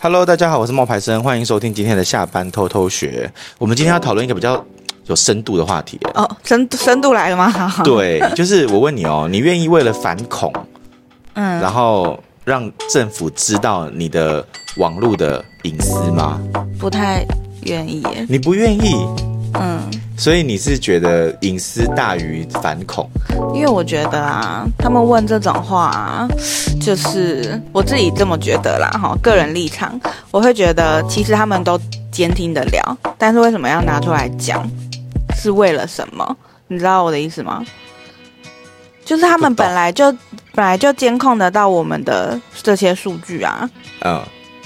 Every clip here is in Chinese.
Hello，大家好，我是冒牌生，欢迎收听今天的下班偷偷学。我们今天要讨论一个比较有深度的话题。哦，深深度来了吗？对，就是我问你哦，你愿意为了反恐，嗯，然后让政府知道你的网络的隐私吗？不太愿意耶。你不愿意？嗯。所以你是觉得隐私大于反恐？因为我觉得啊，他们问这种话啊，就是我自己这么觉得啦，哈，个人立场，我会觉得其实他们都监听得了，但是为什么要拿出来讲？是为了什么？你知道我的意思吗？就是他们本来就本来就监控得到我们的这些数据啊，嗯。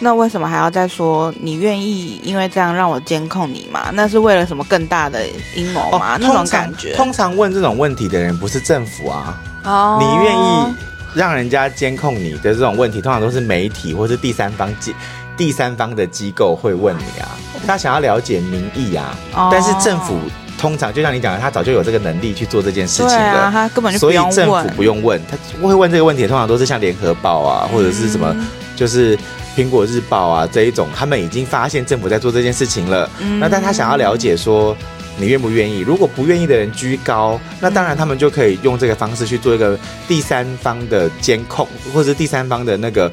那为什么还要再说你愿意因为这样让我监控你吗？那是为了什么更大的阴谋吗？哦、那种感觉。通常问这种问题的人不是政府啊。哦。你愿意让人家监控你的这种问题，通常都是媒体或是第三方机第三方的机构会问你啊。他想要了解民意啊。哦。但是政府通常就像你讲的，他早就有这个能力去做这件事情了。他根本就。所以政府不用问，他会问这个问题，通常都是像联合报啊，或者是什么，就是。苹果日报啊，这一种他们已经发现政府在做这件事情了。嗯、那但他想要了解说，你愿不愿意？如果不愿意的人居高，那当然他们就可以用这个方式去做一个第三方的监控，或者是第三方的那个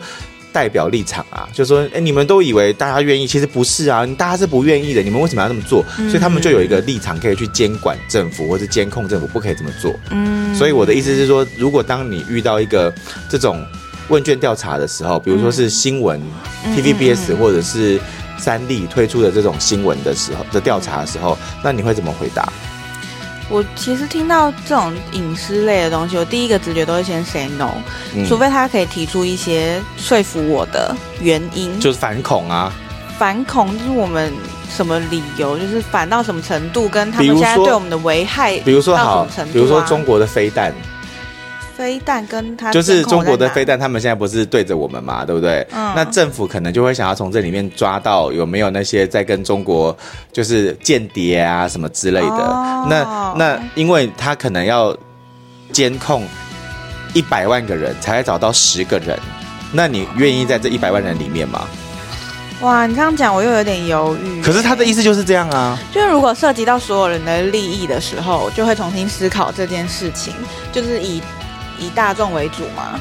代表立场啊，就说，哎，你们都以为大家愿意，其实不是啊，大家是不愿意的，你们为什么要这么做？所以他们就有一个立场可以去监管政府，或者监控政府，不可以这么做。嗯，所以我的意思是说，如果当你遇到一个这种。问卷调查的时候，比如说是新闻、嗯、TVBS 或者是三立推出的这种新闻的时候的调查的时候，那你会怎么回答？我其实听到这种隐私类的东西，我第一个直觉都会先 say no，、嗯、除非他可以提出一些说服我的原因，就是反恐啊，反恐就是我们什么理由，就是反到什么程度，跟他们现在对我们的危害，比如说好，比如说中国的飞弹。飞弹跟他就是中国的飞弹，他们现在不是对着我们嘛，对不对？嗯。那政府可能就会想要从这里面抓到有没有那些在跟中国就是间谍啊什么之类的。哦。那那因为他可能要监控一百万个人才会找到十个人，那你愿意在这一百万人里面吗？哇，你这样讲我又有点犹豫。可是他的意思就是这样啊，就是如果涉及到所有人的利益的时候，就会重新思考这件事情，就是以。以大众为主嘛，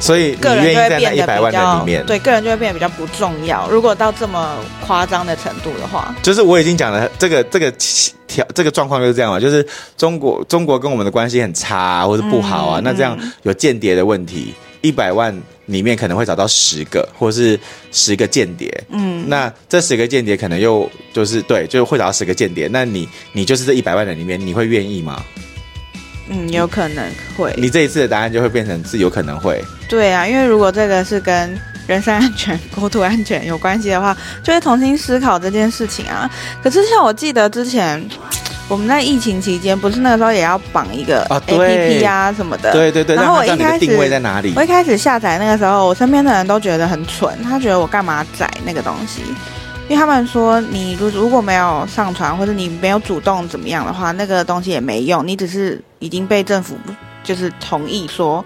所以你愿意在那一百万人里面，对个人就会变得比较不重要。如果到这么夸张的程度的话，就是我已经讲了，这个这个条这个状况就是这样嘛，就是中国中国跟我们的关系很差啊，或者不好啊，嗯、那这样有间谍的问题，一百万里面可能会找到十个，或者是十个间谍，嗯，那这十个间谍可能又就是对，就会找到十个间谍，那你你就是这一百万人里面，你会愿意吗？嗯，有可能会。你这一次的答案就会变成是有可能会。对啊，因为如果这个是跟人身安全、国土安全有关系的话，就会重新思考这件事情啊。可是像我记得之前 我们在疫情期间，不是那个时候也要绑一个 APP 啊什么的。对对对。然后我一开始定位在哪里？我一开始下载那个时候，我身边的人都觉得很蠢，他觉得我干嘛载那个东西？因为他们说，你如如果没有上传，或者你没有主动怎么样的话，那个东西也没用。你只是已经被政府就是同意说，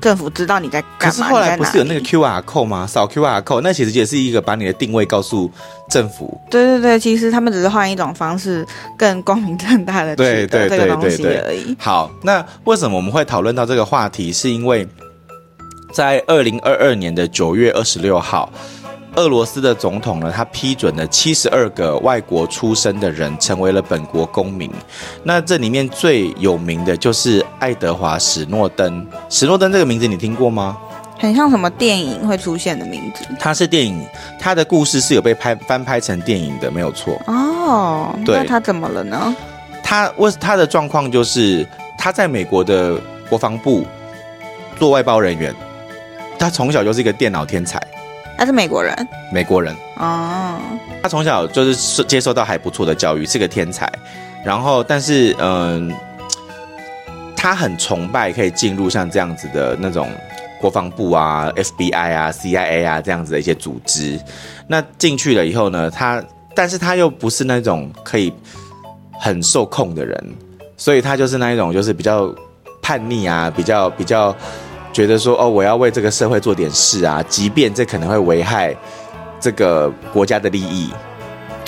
政府知道你在干嘛。可是后来不是有那个 QR code 吗？扫 QR code，那其实也是一个把你的定位告诉政府。对对对，其实他们只是换一种方式，更光明正大的去对这个东西而已。好，那为什么我们会讨论到这个话题？是因为在二零二二年的九月二十六号。俄罗斯的总统呢，他批准了七十二个外国出生的人成为了本国公民。那这里面最有名的就是爱德华史诺登。史诺登这个名字你听过吗？很像什么电影会出现的名字？他是电影，他的故事是有被拍翻拍成电影的，没有错。哦，对，那他怎么了呢？他为他的状况就是他在美国的国防部做外包人员，他从小就是一个电脑天才。他是美国人，美国人哦。他从小就是接受到还不错的教育，是个天才。然后，但是嗯，他很崇拜可以进入像这样子的那种国防部啊、FBI 啊、CIA 啊这样子的一些组织。那进去了以后呢，他但是他又不是那种可以很受控的人，所以他就是那一种就是比较叛逆啊，比较比较。觉得说哦，我要为这个社会做点事啊，即便这可能会危害这个国家的利益，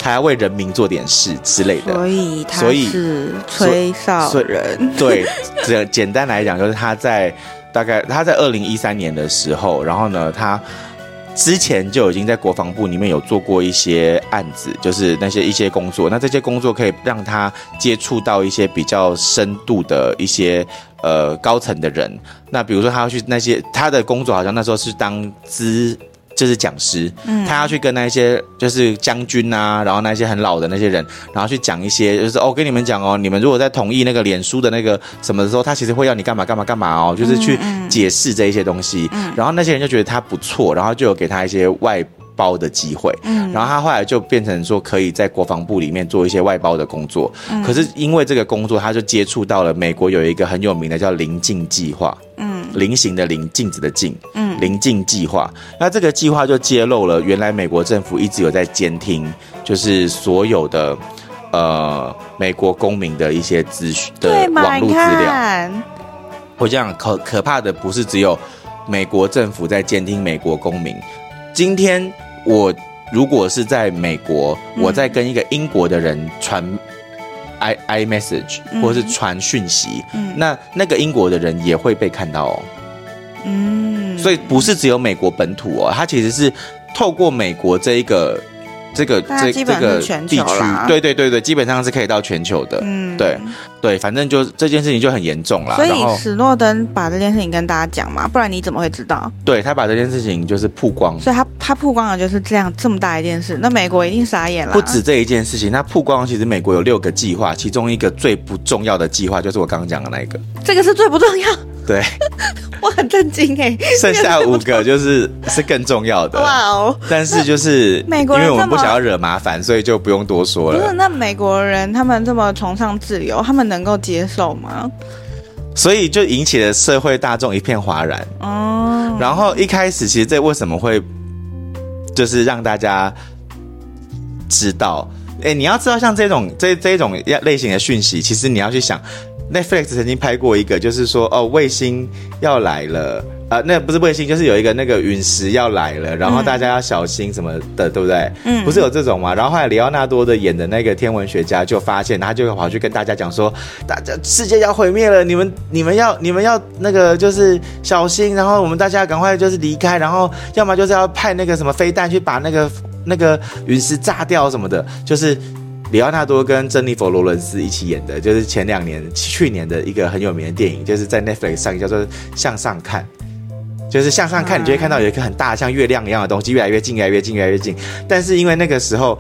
还要为人民做点事之类的。所以他是吹哨人。对，简简单来讲，就是他在大概他在二零一三年的时候，然后呢，他。之前就已经在国防部里面有做过一些案子，就是那些一些工作。那这些工作可以让他接触到一些比较深度的一些呃高层的人。那比如说他要去那些他的工作，好像那时候是当资。就是讲师，他要去跟那些就是将军啊，然后那些很老的那些人，然后去讲一些，就是哦，跟你们讲哦，你们如果在同意那个脸书的那个什么的时候，他其实会要你干嘛干嘛干嘛哦，就是去解释这一些东西。然后那些人就觉得他不错，然后就有给他一些外包的机会。然后他后来就变成说可以在国防部里面做一些外包的工作。可是因为这个工作，他就接触到了美国有一个很有名的叫临近计划。菱形的菱，镜子的镜，嗯，棱镜计划。那这个计划就揭露了，原来美国政府一直有在监听，就是所有的呃美国公民的一些资讯的网络资料。我这样可可怕的不是只有美国政府在监听美国公民。今天我如果是在美国，我在跟一个英国的人传。I i message 或者是传讯息，嗯，那那个英国的人也会被看到哦，嗯，所以不是只有美国本土哦，它其实是透过美国这一个。这个这这个地区，对对对对，基本上是可以到全球的。嗯，对对，反正就这件事情就很严重了。所以史诺登把这件事情跟大家讲嘛，不然你怎么会知道？对，他把这件事情就是曝光，所以他他曝光了就是这样这么大一件事，那美国一定傻眼了。不止这一件事情，他曝光其实美国有六个计划，其中一个最不重要的计划就是我刚刚讲的那一个。这个是最不重要。对，我很震惊哎！剩下五个就是是更重要的哇哦！但是就是美国人，因为我们不想要惹麻烦，所以就不用多说了。不是，那美国人他们这么崇尚自由，他们能够接受吗？所以就引起了社会大众一片哗然哦。然后一开始其实这为什么会就是让大家知道？哎，你要知道像这种这这种类型的讯息，其实你要去想。Netflix 曾经拍过一个，就是说哦，卫星要来了，啊、呃，那不是卫星，就是有一个那个陨石要来了，然后大家要小心什么的，嗯、对不对？嗯，不是有这种吗？然后后来里奥纳多的演的那个天文学家就发现，他就跑去跟大家讲说，大家世界要毁灭了，你们你们要你们要那个就是小心，然后我们大家赶快就是离开，然后要么就是要派那个什么飞弹去把那个那个陨石炸掉什么的，就是。李奥纳多跟珍妮佛罗伦斯一起演的，就是前两年、去年的一个很有名的电影，就是在 Netflix 上叫做《向上看》，就是向上看，你就会看到有一个很大像月亮一样的东西越来越近、越来越近、越来越近。但是因为那个时候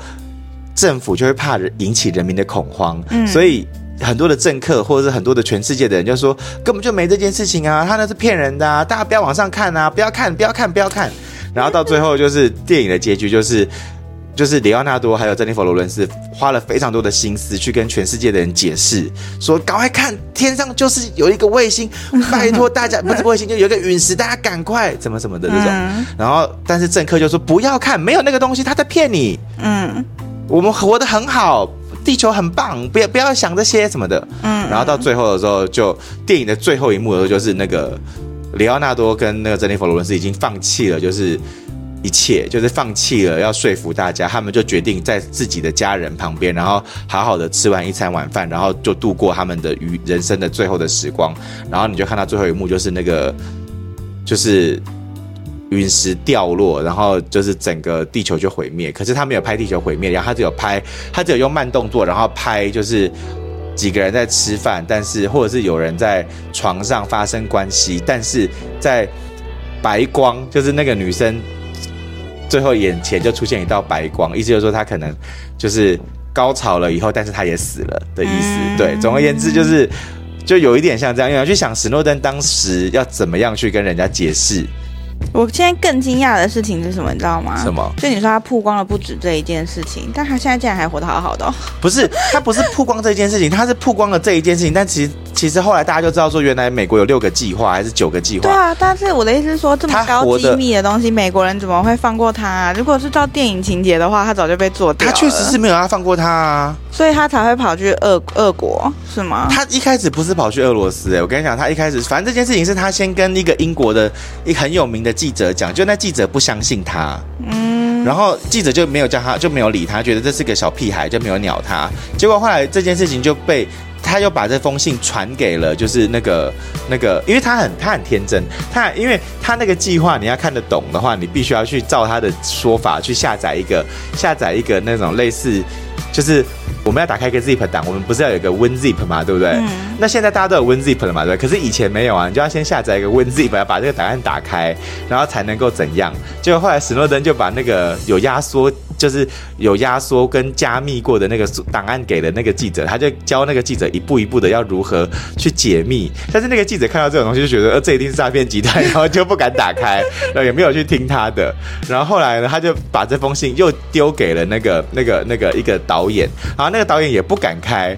政府就会怕引起人民的恐慌，嗯，所以很多的政客或者是很多的全世界的人就说根本就没这件事情啊，他那是骗人的啊，大家不要往上看啊，不要看，不要看，不要看。然后到最后就是电影的结局就是。就是里奥纳多还有珍妮佛罗伦斯花了非常多的心思去跟全世界的人解释，说赶快看天上就是有一个卫星，拜托大家不是卫星就有一个陨石，大家赶快怎么怎么的这种。然后但是政客就说不要看，没有那个东西，他在骗你。嗯，我们活得很好，地球很棒，不要不要想这些什么的。嗯，然后到最后的时候，就电影的最后一幕的时候，就是那个里奥纳多跟那个珍妮佛罗伦斯已经放弃了，就是。一切就是放弃了，要说服大家，他们就决定在自己的家人旁边，然后好好的吃完一餐晚饭，然后就度过他们的余人生的最后的时光。然后你就看到最后一幕，就是那个就是陨石掉落，然后就是整个地球就毁灭。可是他没有拍地球毁灭，然后他只有拍，他只有用慢动作，然后拍就是几个人在吃饭，但是或者是有人在床上发生关系，但是在白光，就是那个女生。最后眼前就出现一道白光，意思就是说他可能就是高潮了以后，但是他也死了的意思。嗯、对，总而言之就是就有一点像这样，因为要去想史诺登当时要怎么样去跟人家解释。我现在更惊讶的事情是什么？你知道吗？什么？就你说他曝光了不止这一件事情，但他现在竟然还活得好好的哦。不是，他不是曝光这件事情，他是曝光了这一件事情。但其实，其实后来大家就知道说，原来美国有六个计划还是九个计划。对啊，但是我的意思是说，这么高机密的东西，美国人怎么会放过他啊？如果是照电影情节的话，他早就被做掉了。他确实是没有要放过他啊，所以他才会跑去俄俄国，是吗？他一开始不是跑去俄罗斯，欸，哎，我跟你讲，他一开始反正这件事情是他先跟一个英国的一个很有名的记者讲，就那。记者不相信他，嗯，然后记者就没有叫他，就没有理他，觉得这是个小屁孩，就没有鸟他。结果后来这件事情就被。他又把这封信传给了，就是那个那个，因为他很他很天真，他因为他那个计划你要看得懂的话，你必须要去照他的说法去下载一个下载一个那种类似，就是我们要打开一个 zip 档，我们不是要有一个 WinZip 嘛，对不对？嗯。那现在大家都有 WinZip 了嘛，对不对？可是以前没有啊，你就要先下载一个 WinZip，要把这个档案打开，然后才能够怎样？结果后来史诺登就把那个有压缩。就是有压缩跟加密过的那个档案给了那个记者，他就教那个记者一步一步的要如何去解密。但是那个记者看到这种东西就觉得，呃，这一定是诈骗集团，然后就不敢打开，然后也没有去听他的。然后后来呢，他就把这封信又丢给了那个那个那个一个导演，然后那个导演也不敢开。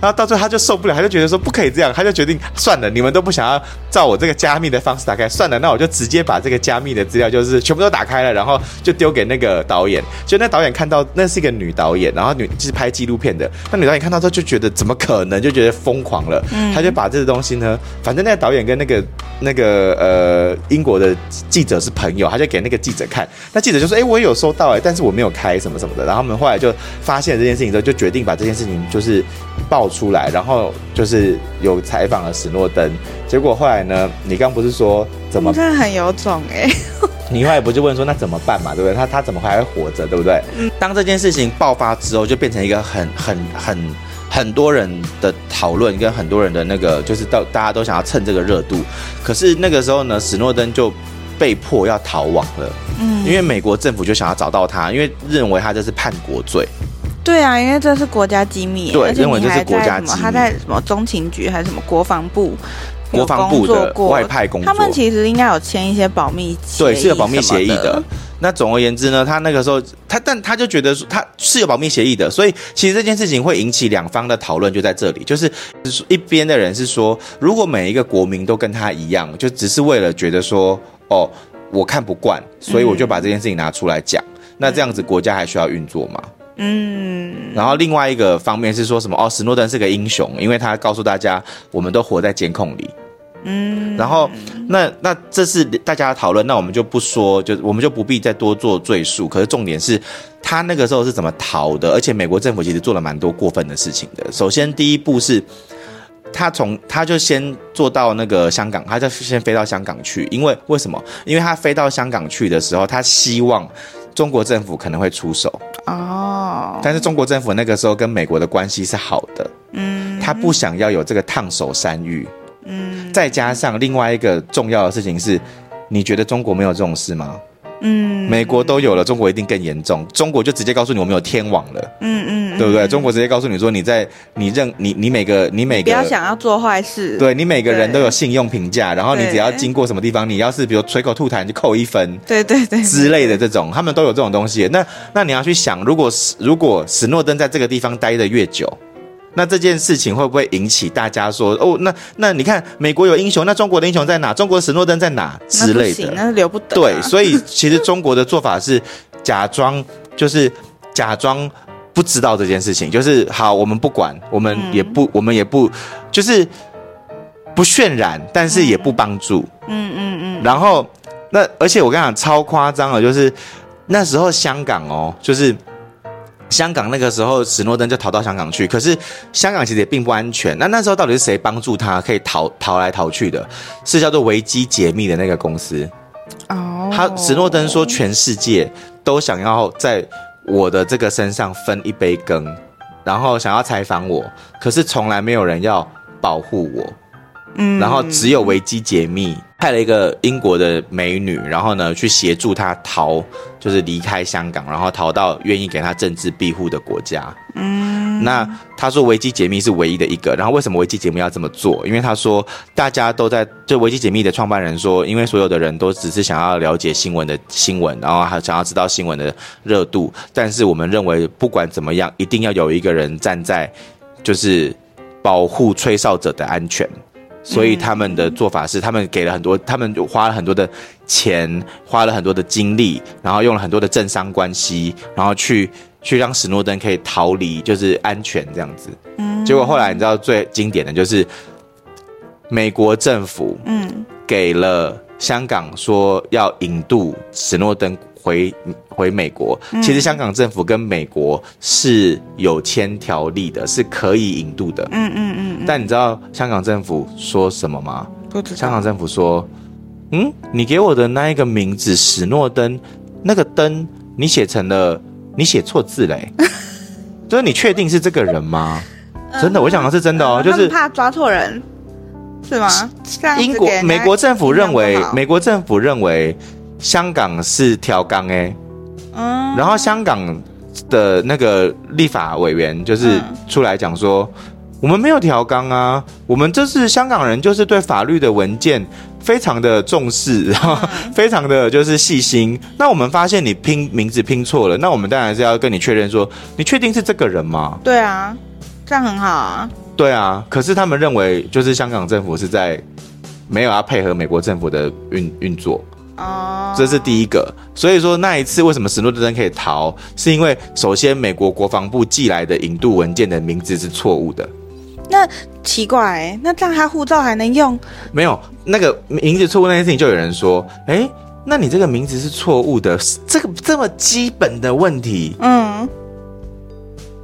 然后到最后他就受不了，他就觉得说不可以这样，他就决定算了，你们都不想要照我这个加密的方式打开，算了，那我就直接把这个加密的资料就是全部都打开了，然后就丢给那个导演。就那导演看到那是一个女导演，然后女就是拍纪录片的，那女导演看到之后就觉得怎么可能，就觉得疯狂了。嗯，他就把这个东西呢，反正那个导演跟那个那个呃英国的记者是朋友，他就给那个记者看，那记者就说：“哎，我也有收到哎，但是我没有开什么什么的。”然后他们后来就发现了这件事情之后，就决定把这件事情就是报。出来，然后就是有采访了史诺登，结果后来呢？你刚不是说怎么？真的很有种哎！你后来不就问说那怎么办嘛？对不对？他他怎么还会活着？对不对？嗯。当这件事情爆发之后，就变成一个很很很很多人的讨论，跟很多人的那个，就是到大家都想要蹭这个热度。可是那个时候呢，史诺登就被迫要逃亡了。嗯。因为美国政府就想要找到他，因为认为他这是叛国罪。对啊，因为这是国家机密，对，认为这是国家机密。他在什么中情局还是什么国防部？国防部的外派工作，他们其实应该有签一些保密协议，对，是有保密协议的。那总而言之呢，他那个时候他，但他就觉得说他是有保密协议的，所以其实这件事情会引起两方的讨论，就在这里，就是一边的人是说，如果每一个国民都跟他一样，就只是为了觉得说，哦，我看不惯，所以我就把这件事情拿出来讲，嗯、那这样子国家还需要运作吗？嗯，然后另外一个方面是说什么？哦，史诺登是个英雄，因为他告诉大家，我们都活在监控里。嗯，然后那那这是大家讨论，那我们就不说，就我们就不必再多做赘述。可是重点是他那个时候是怎么逃的？而且美国政府其实做了蛮多过分的事情的。首先第一步是，他从他就先做到那个香港，他就先飞到香港去，因为为什么？因为他飞到香港去的时候，他希望。中国政府可能会出手哦，但是中国政府那个时候跟美国的关系是好的，嗯，他不想要有这个烫手山芋，嗯，再加上另外一个重要的事情是，你觉得中国没有这种事吗？嗯，美国都有了，中国一定更严重。中国就直接告诉你，我们有天网了。嗯嗯，对不对？中国直接告诉你说，你在你认你你每个你每个不要想要做坏事。对，你每个人都有信用评价，然后你只要经过什么地方，你要是比如随口吐痰就扣一分。对对对，之类的这种，他们都有这种东西。那那你要去想，如果如果史诺登在这个地方待的越久。那这件事情会不会引起大家说哦？那那你看，美国有英雄，那中国的英雄在哪？中国的史诺登在哪之类的？那是留不得。对，所以其实中国的做法是假装，就是假装不知道这件事情，就是好，我们不管，我们也不，嗯、我们也不，就是不渲染，但是也不帮助。嗯嗯嗯。然后那而且我跟你讲超夸张的，就是那时候香港哦，就是。香港那个时候，史诺登就逃到香港去。可是香港其实也并不安全。那那时候到底是谁帮助他可以逃逃来逃去的？是叫做维基解密的那个公司。哦，他史诺登说，全世界都想要在我的这个身上分一杯羹，然后想要采访我，可是从来没有人要保护我。嗯，然后只有维基解密派了一个英国的美女，然后呢去协助他逃，就是离开香港，然后逃到愿意给他政治庇护的国家。嗯，那他说维基解密是唯一的一个，然后为什么维基解密要这么做？因为他说大家都在，就维基解密的创办人说，因为所有的人都只是想要了解新闻的新闻，然后还想要知道新闻的热度，但是我们认为不管怎么样，一定要有一个人站在，就是保护吹哨者的安全。所以他们的做法是，他们给了很多，他们花了很多的钱，花了很多的精力，然后用了很多的政商关系，然后去去让史诺登可以逃离，就是安全这样子。嗯。结果后来你知道最经典的就是，美国政府嗯给了香港说要引渡史诺登回回美国。其实香港政府跟美国是有签条例的，是可以引渡的。嗯嗯嗯。但你知道香港政府说什么吗？不知道。香港政府说：“嗯，你给我的那一个名字史诺登，那个登你写成了，你写错字嘞。就是你确定是这个人吗？真的，我想的是真的哦，就是怕抓错人。”是吗？英国、美国政府认为，美国政府认为香港是调岗哎，嗯，然后香港的那个立法委员就是出来讲说，嗯、我们没有调岗啊，我们这是香港人，就是对法律的文件非常的重视，然后 非常的就是细心。那我们发现你拼名字拼错了，那我们当然是要跟你确认说，你确定是这个人吗？对啊，这样很好啊。对啊，可是他们认为就是香港政府是在没有要配合美国政府的运运作哦，这是第一个。所以说那一次为什么史诺登可以逃，是因为首先美国国防部寄来的引渡文件的名字是错误的。那奇怪，那这样他护照还能用？没有，那个名字错误那件事情，就有人说，哎，那你这个名字是错误的，这个这么基本的问题，嗯，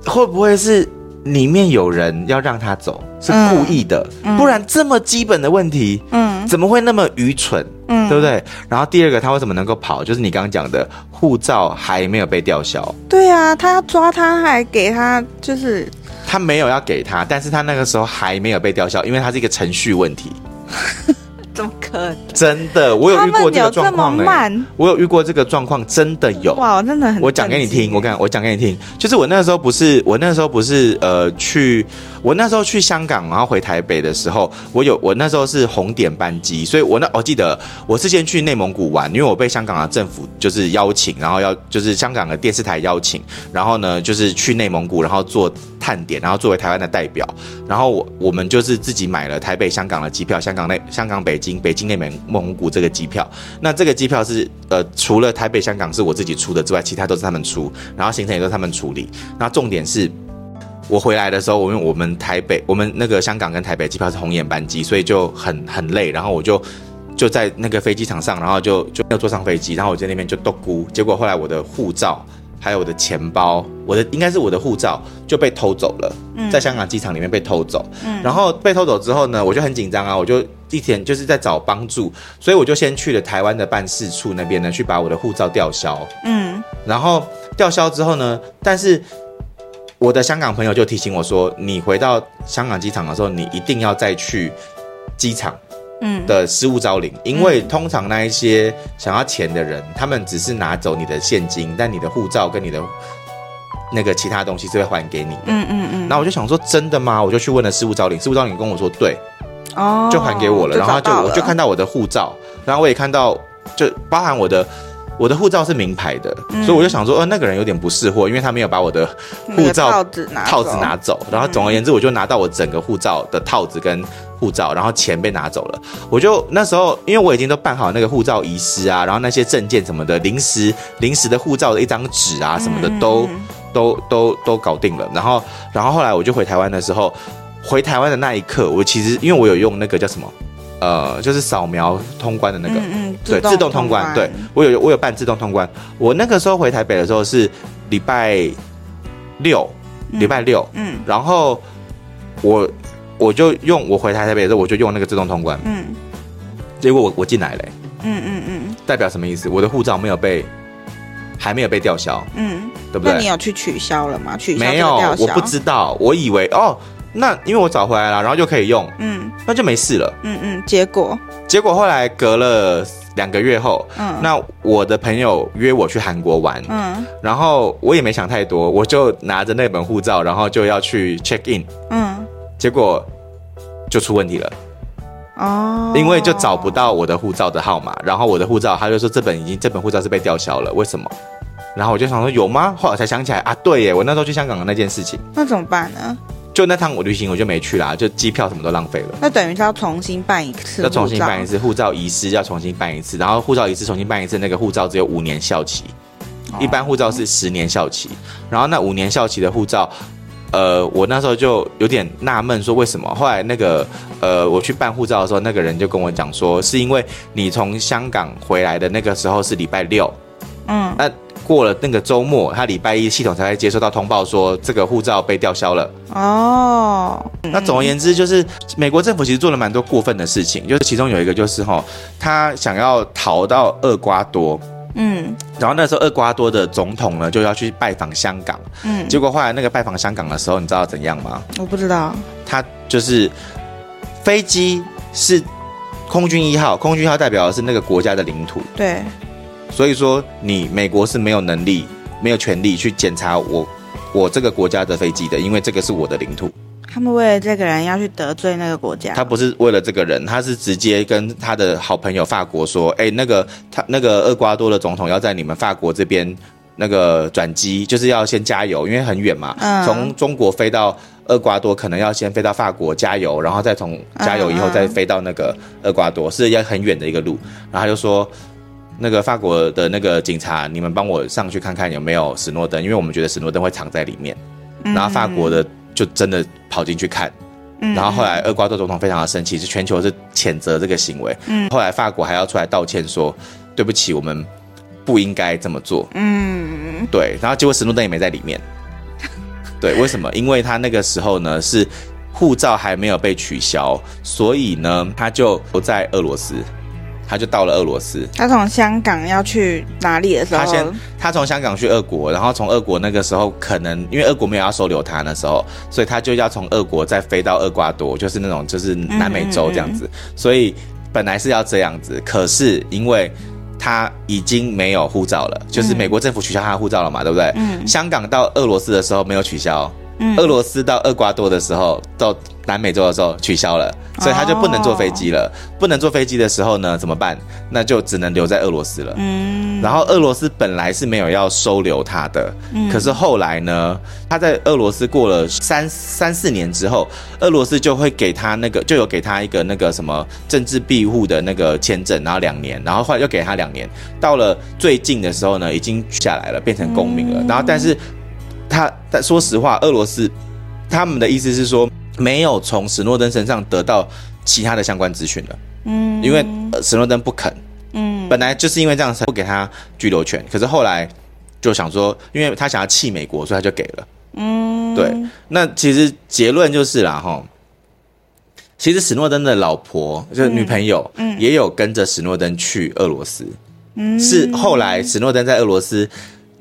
会不会是？里面有人要让他走，是故意的，嗯、不然这么基本的问题，嗯，怎么会那么愚蠢，嗯，对不对？然后第二个，他为什么能够跑？就是你刚刚讲的，护照还没有被吊销。对啊，他要抓他，还给他，就是他没有要给他，但是他那个时候还没有被吊销，因为他是一个程序问题。怎么可能？真的，我有遇过这个状况哎，我有遇过这个状况，真的有哇，真的很。我讲给你听，我讲我讲给你听，就是我那时候不是，我那时候不是呃去。我那时候去香港，然后回台北的时候，我有我那时候是红点班机，所以我那我记得我是先去内蒙古玩，因为我被香港的政府就是邀请，然后要就是香港的电视台邀请，然后呢就是去内蒙古，然后做探点，然后作为台湾的代表，然后我我们就是自己买了台北香港的机票，香港内香港北京北京内蒙蒙古这个机票，那这个机票是呃除了台北香港是我自己出的之外，其他都是他们出，然后行程也都是他们处理，那重点是。我回来的时候，我因为我们台北，我们那个香港跟台北机票是红眼班机，所以就很很累。然后我就就在那个飞机场上，然后就就没有坐上飞机。然后我在那边就笃咕，结果后来我的护照还有我的钱包，我的应该是我的护照就被偷走了，在香港机场里面被偷走。嗯，然后被偷走之后呢，我就很紧张啊，我就一天就是在找帮助，所以我就先去了台湾的办事处那边呢，去把我的护照吊销。嗯，然后吊销之后呢，但是。我的香港朋友就提醒我说：“你回到香港机场的时候，你一定要再去机场，嗯的失物招领，嗯、因为通常那一些想要钱的人，他们只是拿走你的现金，但你的护照跟你的那个其他东西是会还给你的。嗯嗯嗯。那我就想说，真的吗？我就去问了失物招领，失物招领跟我说，对，哦，就还给我了。然后就我就看到我的护照，然后我也看到，就包含我的。”我的护照是名牌的，嗯、所以我就想说，呃，那个人有点不识货，因为他没有把我的护照套子拿走。然后总而言之，我就拿到我整个护照的套子跟护照，然后钱被拿走了。我就那时候，因为我已经都办好那个护照遗失啊，然后那些证件什么的，临时临时的护照的一张纸啊什么的都、嗯、都都都搞定了。然后然后后来我就回台湾的时候，回台湾的那一刻，我其实因为我有用那个叫什么？呃，就是扫描通关的那个，嗯嗯，对，自动通关，对，我有我有办自动通关。我那个时候回台北的时候是礼拜六，礼拜六，嗯，然后我我就用我回台台北的时候我就用那个自动通关，嗯，结果我我进来了，嗯嗯嗯，代表什么意思？我的护照没有被，还没有被吊销，嗯，对不对？那你有去取消了吗？取消没有？我不知道，我以为哦。那因为我找回来了，然后就可以用，嗯，那就没事了，嗯嗯。结果，结果后来隔了两个月后，嗯，那我的朋友约我去韩国玩，嗯，然后我也没想太多，我就拿着那本护照，然后就要去 check in，嗯，结果就出问题了，哦，因为就找不到我的护照的号码，然后我的护照他就说这本已经这本护照是被吊销了，为什么？然后我就想说有吗？后来才想起来啊，对耶，我那时候去香港的那件事情，那怎么办呢？就那趟我旅行我就没去啦，就机票什么都浪费了。那等于是要重新办一次，要重新办一次护照遗失，要重新办一次，然后护照遗失重新办一次，那个护照只有五年效期，哦、一般护照是十年效期。然后那五年效期的护照，呃，我那时候就有点纳闷，说为什么？后来那个呃，我去办护照的时候，那个人就跟我讲说，是因为你从香港回来的那个时候是礼拜六，嗯，那过了那个周末，他礼拜一系统才会接收到通报说这个护照被吊销了。哦，那总而言之，就是美国政府其实做了蛮多过分的事情，就是其中有一个就是哈，他想要逃到厄瓜多。嗯，然后那时候厄瓜多的总统呢就要去拜访香港，嗯，结果后来那个拜访香港的时候，你知道怎样吗？我不知道，他就是飞机是空军一号，空军一号代表的是那个国家的领土，对，所以说你美国是没有能力、没有权利去检查我我这个国家的飞机的，因为这个是我的领土。他们为了这个人要去得罪那个国家，他不是为了这个人，他是直接跟他的好朋友法国说：“哎，那个他那个厄瓜多的总统要在你们法国这边那个转机，就是要先加油，因为很远嘛，嗯，从中国飞到厄瓜多可能要先飞到法国加油，然后再从加油以后再飞到那个厄瓜多，是要很远的一个路。然后他就说，那个法国的那个警察，你们帮我上去看看有没有史诺登，因为我们觉得史诺登会藏在里面。然后法国的。就真的跑进去看，然后后来厄瓜多总统非常的生气，是全球是谴责这个行为。嗯，后来法国还要出来道歉说，对不起，我们不应该这么做。嗯，对，然后结果史诺登也没在里面。对，为什么？因为他那个时候呢是护照还没有被取消，所以呢他就不在俄罗斯。他就到了俄罗斯。他从香港要去哪里的时候？他先，他从香港去俄国，然后从俄国那个时候可能因为俄国没有要收留他那时候，所以他就要从俄国再飞到厄瓜多，就是那种就是南美洲这样子。嗯嗯嗯。所以本来是要这样子，可是因为他已经没有护照了，就是美国政府取消他的护照了嘛，对不对？嗯。香港到俄罗斯的时候没有取消。嗯，俄罗斯到厄瓜多的时候，到南美洲的时候取消了，所以他就不能坐飞机了。Oh. 不能坐飞机的时候呢，怎么办？那就只能留在俄罗斯了。嗯，然后俄罗斯本来是没有要收留他的，嗯，可是后来呢，他在俄罗斯过了三三四年之后，俄罗斯就会给他那个，就有给他一个那个什么政治庇护的那个签证，然后两年，然后后来又给他两年，到了最近的时候呢，已经下来了，变成公民了。嗯，然后但是。他但说实话，俄罗斯他们的意思是说，没有从史诺登身上得到其他的相关资讯了。嗯，因为史诺登不肯。嗯，本来就是因为这样才不给他居留权，可是后来就想说，因为他想要弃美国，所以他就给了。嗯，对。那其实结论就是啦，哈，其实史诺登的老婆就是女朋友，嗯，也有跟着史诺登去俄罗斯。嗯，是后来史诺登在俄罗斯。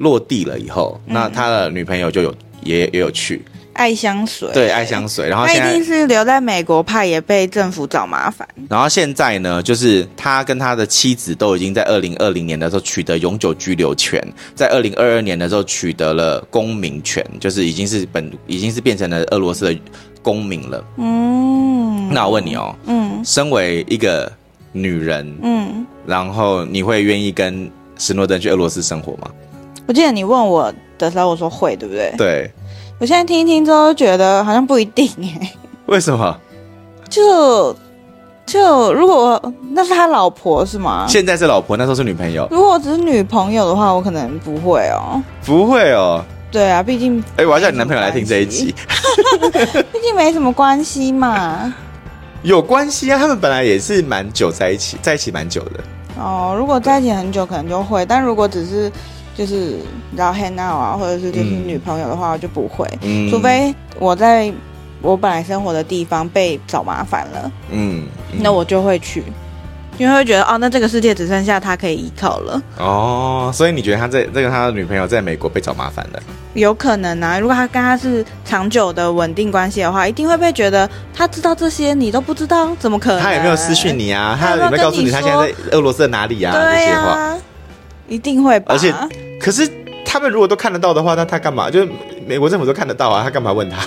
落地了以后，那他的女朋友就有也也有去爱香水，对，爱香水。然后他一定是留在美国，怕也被政府找麻烦。然后现在呢，就是他跟他的妻子都已经在二零二零年的时候取得永久居留权，在二零二二年的时候取得了公民权，就是已经是本已经是变成了俄罗斯的公民了。嗯，那我问你哦，嗯，身为一个女人，嗯，然后你会愿意跟史诺登去俄罗斯生活吗？我记得你问我的时候，我说会，对不对？对。我现在听一听之后，觉得好像不一定哎。为什么？就就如果那是他老婆是吗？现在是老婆，那时候是女朋友。如果只是女朋友的话，我可能不会哦。不会哦。对啊，毕竟哎，我要叫你男朋友来听这一集。毕竟没什么关系嘛。有关系啊，他们本来也是蛮久在一起，在一起蛮久的。哦，如果在一起很久，可能就会；但如果只是。就是然后 hang out 啊，或者是就是女朋友的话，我就不会，嗯、除非我在我本来生活的地方被找麻烦了，嗯，嗯，那我就会去，因为会觉得哦，那这个世界只剩下他可以依靠了。哦，所以你觉得他在这个他的女朋友在美国被找麻烦了？有可能啊，如果他跟他是长久的稳定关系的话，一定会被觉得他知道这些你都不知道，怎么可能？他有没有私讯你啊？他有没有告诉你他现在在俄罗斯的哪里啊？对呀、啊。一定会吧，而且，可是他们如果都看得到的话，那他干嘛？就是美国政府都看得到啊，他干嘛问他？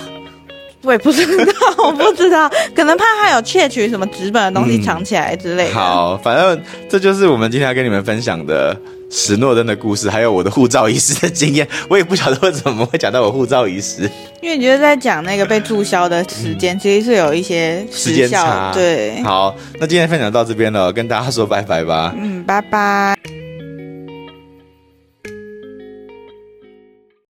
我也不知道，我不知道，可能怕他有窃取什么纸本的东西藏起来之类的。嗯、好，反正这就是我们今天要跟你们分享的史诺登的故事，还有我的护照遗失的经验。我也不晓得为什么会讲到我护照遗失，因为你觉得在讲那个被注销的时间，嗯、其实是有一些时间差。对，好，那今天分享到这边了，跟大家说拜拜吧。嗯，拜拜。